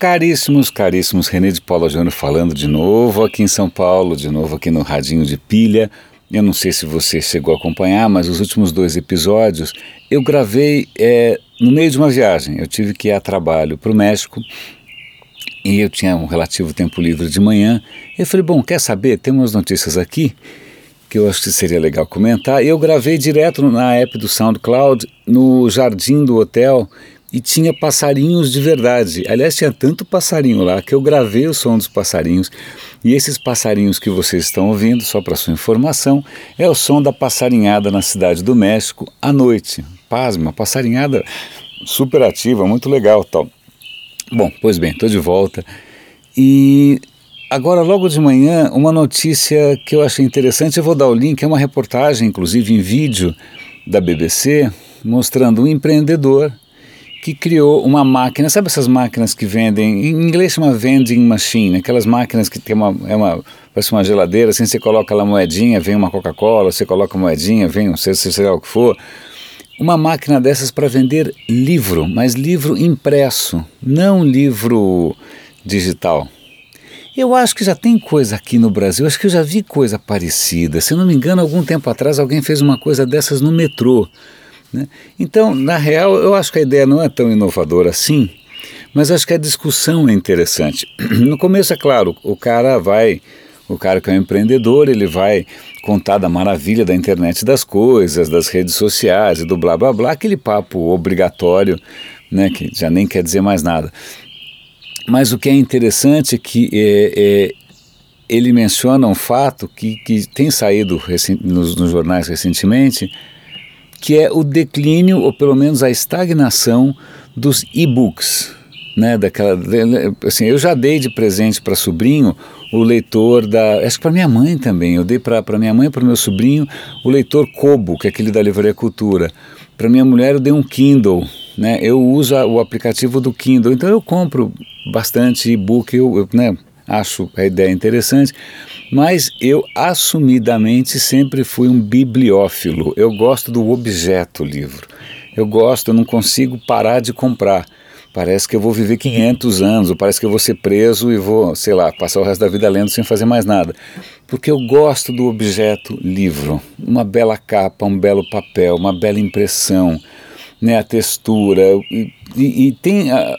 Caríssimos, caríssimos, René de Paula Júnior falando de novo aqui em São Paulo, de novo aqui no Radinho de Pilha. Eu não sei se você chegou a acompanhar, mas os últimos dois episódios eu gravei é, no meio de uma viagem. Eu tive que ir a trabalho para o México e eu tinha um relativo tempo livre de manhã. Eu falei, bom, quer saber? Tem umas notícias aqui que eu acho que seria legal comentar. E eu gravei direto na app do SoundCloud, no jardim do hotel, e tinha passarinhos de verdade. Aliás, tinha tanto passarinho lá que eu gravei o som dos passarinhos. E esses passarinhos que vocês estão ouvindo, só para sua informação, é o som da passarinhada na cidade do México à noite. Pasma, passarinhada super ativa, muito legal tal. Bom, pois bem, estou de volta. E agora, logo de manhã, uma notícia que eu achei interessante, eu vou dar o link, é uma reportagem, inclusive em vídeo, da BBC, mostrando um empreendedor que criou uma máquina, sabe essas máquinas que vendem, em inglês chama vending machine, aquelas máquinas que tem uma, é uma, parece uma geladeira, assim você coloca lá moedinha, vem uma Coca-Cola, você coloca moedinha, vem, não sei, sei lá o que for, uma máquina dessas para vender livro, mas livro impresso, não livro digital. Eu acho que já tem coisa aqui no Brasil, acho que eu já vi coisa parecida. Se não me engano, algum tempo atrás alguém fez uma coisa dessas no metrô. Né? Então, na real, eu acho que a ideia não é tão inovadora assim, mas acho que a discussão é interessante. No começo, é claro, o cara vai, o cara que é um empreendedor, ele vai contar da maravilha da internet das coisas, das redes sociais e do blá blá blá, aquele papo obrigatório, né, que já nem quer dizer mais nada. Mas o que é interessante é que é, é, ele menciona um fato que, que tem saído nos, nos jornais recentemente, que é o declínio, ou pelo menos a estagnação dos e-books. Né, daquela, assim, eu já dei de presente para sobrinho o leitor da. Acho que para minha mãe também. Eu dei para minha mãe e para meu sobrinho o leitor Kobo, que é aquele da Livraria Cultura. Para minha mulher eu dei um Kindle. Né, eu uso o aplicativo do Kindle, então eu compro bastante e-book, eu, eu né, acho a ideia interessante, mas eu assumidamente sempre fui um bibliófilo. Eu gosto do objeto livro. Eu gosto, eu não consigo parar de comprar. Parece que eu vou viver 500 anos, ou parece que eu vou ser preso e vou, sei lá, passar o resto da vida lendo sem fazer mais nada. Porque eu gosto do objeto livro. Uma bela capa, um belo papel, uma bela impressão, né, a textura. E, e, e tem. A,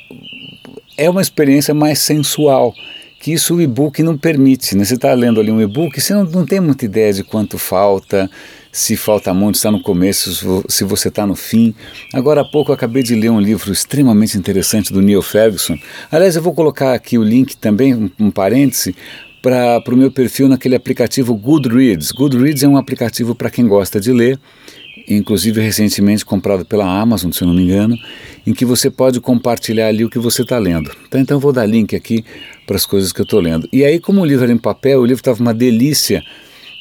é uma experiência mais sensual que isso o e-book não permite. Né? Você está lendo ali um e-book, você não, não tem muita ideia de quanto falta, se falta muito, está no começo, se você está no fim. Agora há pouco eu acabei de ler um livro extremamente interessante do Neil Ferguson. Aliás, eu vou colocar aqui o link também, um, um parêntese, para o meu perfil naquele aplicativo Goodreads. Goodreads é um aplicativo para quem gosta de ler inclusive recentemente comprado pela Amazon, se eu não me engano, em que você pode compartilhar ali o que você está lendo. Então, então vou dar link aqui para as coisas que eu estou lendo. E aí, como o livro era em papel, o livro estava uma delícia,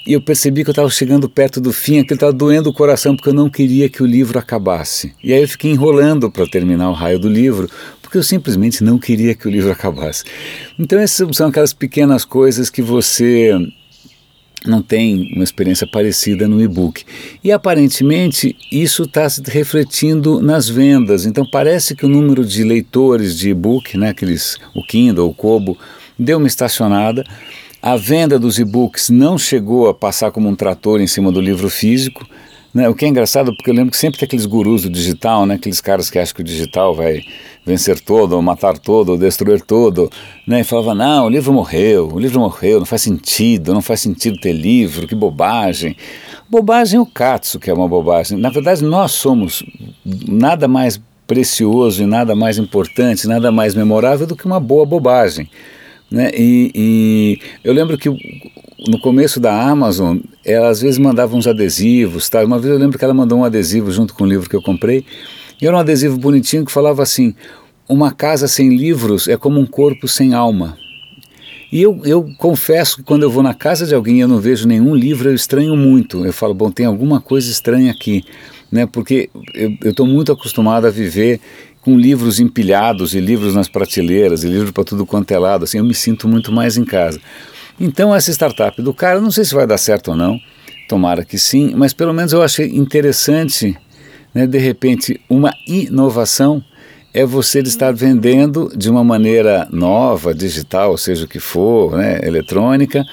e eu percebi que eu estava chegando perto do fim, aquilo estava doendo o coração, porque eu não queria que o livro acabasse. E aí eu fiquei enrolando para terminar o raio do livro, porque eu simplesmente não queria que o livro acabasse. Então essas são aquelas pequenas coisas que você não tem uma experiência parecida no e-book. E aparentemente isso está se refletindo nas vendas. Então parece que o número de leitores de e-book, né, aqueles, o Kindle, o Kobo, deu uma estacionada. A venda dos e-books não chegou a passar como um trator em cima do livro físico. Né? O que é engraçado, porque eu lembro que sempre tem aqueles gurus do digital, né? aqueles caras que acham que o digital vai vencer todo, matar todo, destruir todo, né? e falava, não, o livro morreu, o livro morreu, não faz sentido, não faz sentido ter livro, que bobagem. Bobagem é o Katsu, que é uma bobagem. Na verdade, nós somos nada mais precioso e nada mais importante, nada mais memorável do que uma boa bobagem. Né? E, e, eu lembro que no começo da Amazon, ela às vezes mandava uns adesivos. Tá? Uma vez eu lembro que ela mandou um adesivo junto com o livro que eu comprei, e era um adesivo bonitinho que falava assim: Uma casa sem livros é como um corpo sem alma. E eu, eu confesso que quando eu vou na casa de alguém e eu não vejo nenhum livro, eu estranho muito. Eu falo, bom, tem alguma coisa estranha aqui, né? porque eu estou muito acostumado a viver com livros empilhados e livros nas prateleiras e livros para tudo quanto é lado, assim, eu me sinto muito mais em casa. Então essa startup do cara, não sei se vai dar certo ou não, tomara que sim, mas pelo menos eu achei interessante, né, de repente, uma inovação é você estar vendendo de uma maneira nova, digital, seja o que for, né, eletrônica,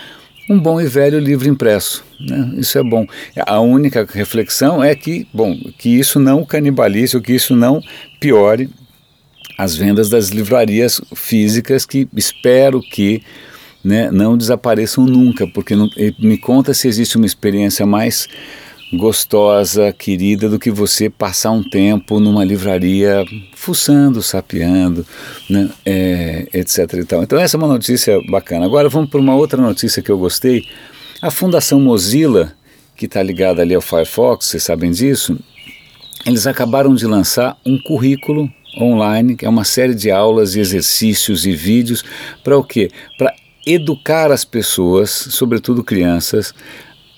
um bom e velho livro impresso. Né? Isso é bom. A única reflexão é que, bom, que isso não canibalize ou que isso não piore as vendas das livrarias físicas que espero que né, não desapareçam nunca, porque não, me conta se existe uma experiência mais gostosa, querida, do que você passar um tempo numa livraria fuçando, sapeando, né, é, etc. E tal. Então essa é uma notícia bacana. Agora vamos para uma outra notícia que eu gostei. A Fundação Mozilla, que está ligada ali ao Firefox, vocês sabem disso, eles acabaram de lançar um currículo online, que é uma série de aulas e exercícios e vídeos para o quê? Para educar as pessoas, sobretudo crianças,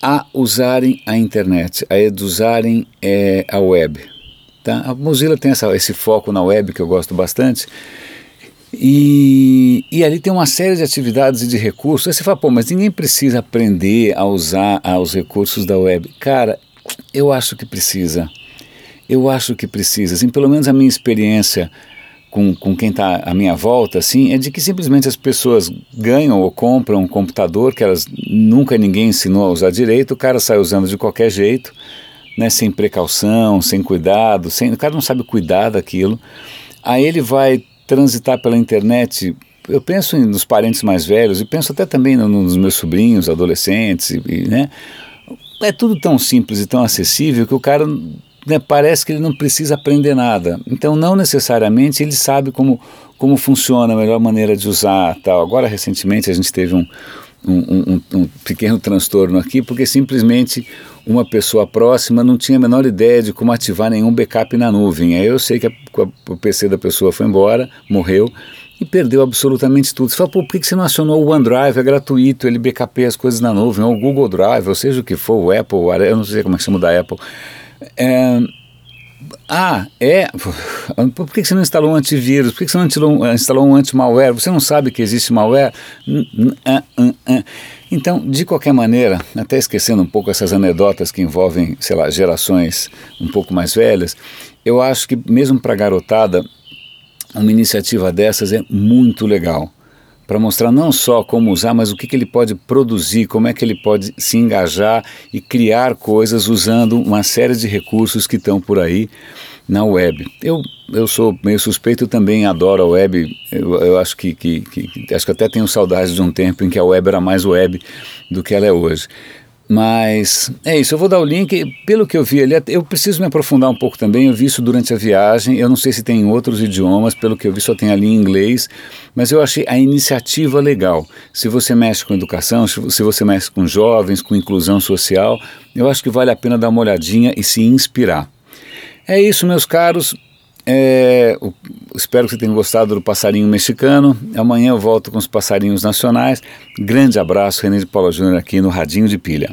a usarem a internet, a usarem é, a web. Tá? A Mozilla tem essa, esse foco na web que eu gosto bastante. E, e ali tem uma série de atividades e de recursos. Aí você fala, pô, mas ninguém precisa aprender a usar os recursos da web. Cara, eu acho que precisa. Eu acho que precisa. Assim, pelo menos a minha experiência com, com quem está à minha volta, assim, é de que simplesmente as pessoas ganham ou compram um computador que elas nunca ninguém ensinou a usar direito, o cara sai usando de qualquer jeito, né, sem precaução, sem cuidado, sem, o cara não sabe cuidar daquilo. Aí ele vai transitar pela internet. Eu penso nos parentes mais velhos e penso até também nos meus sobrinhos, adolescentes, e, né? É tudo tão simples e tão acessível que o cara né, parece que ele não precisa aprender nada. Então, não necessariamente ele sabe como, como funciona a melhor maneira de usar tal. Agora, recentemente, a gente teve um, um, um, um, pequeno transtorno aqui, porque simplesmente uma pessoa próxima não tinha a menor ideia de como ativar nenhum backup na nuvem. Aí eu sei que a, o PC da pessoa foi embora, morreu, e perdeu absolutamente tudo. Você fala, pô, por que você não acionou o OneDrive? É gratuito, ele backupeia as coisas na nuvem, ou o Google Drive, ou seja o que for, o Apple, eu não sei como é que chama da Apple. É, ah, é. Por que você não instalou um antivírus? Por que você não instalou, um anti-malware? Você não sabe que existe malware? Então, de qualquer maneira, até esquecendo um pouco essas anedotas que envolvem, sei lá, gerações um pouco mais velhas, eu acho que mesmo para garotada, uma iniciativa dessas é muito legal para mostrar não só como usar, mas o que, que ele pode produzir, como é que ele pode se engajar e criar coisas usando uma série de recursos que estão por aí na web. Eu, eu sou meio suspeito, também adoro a web. Eu, eu acho que, que, que, acho que até tenho saudades de um tempo em que a web era mais web do que ela é hoje. Mas é isso, eu vou dar o link. Pelo que eu vi ali, eu preciso me aprofundar um pouco também. Eu vi isso durante a viagem. Eu não sei se tem em outros idiomas, pelo que eu vi, só tem ali em inglês. Mas eu achei a iniciativa legal. Se você mexe com educação, se você mexe com jovens, com inclusão social, eu acho que vale a pena dar uma olhadinha e se inspirar. É isso, meus caros. É, espero que você tenha gostado do passarinho mexicano. Amanhã eu volto com os passarinhos nacionais. Grande abraço, René de Paula Júnior aqui no Radinho de Pilha.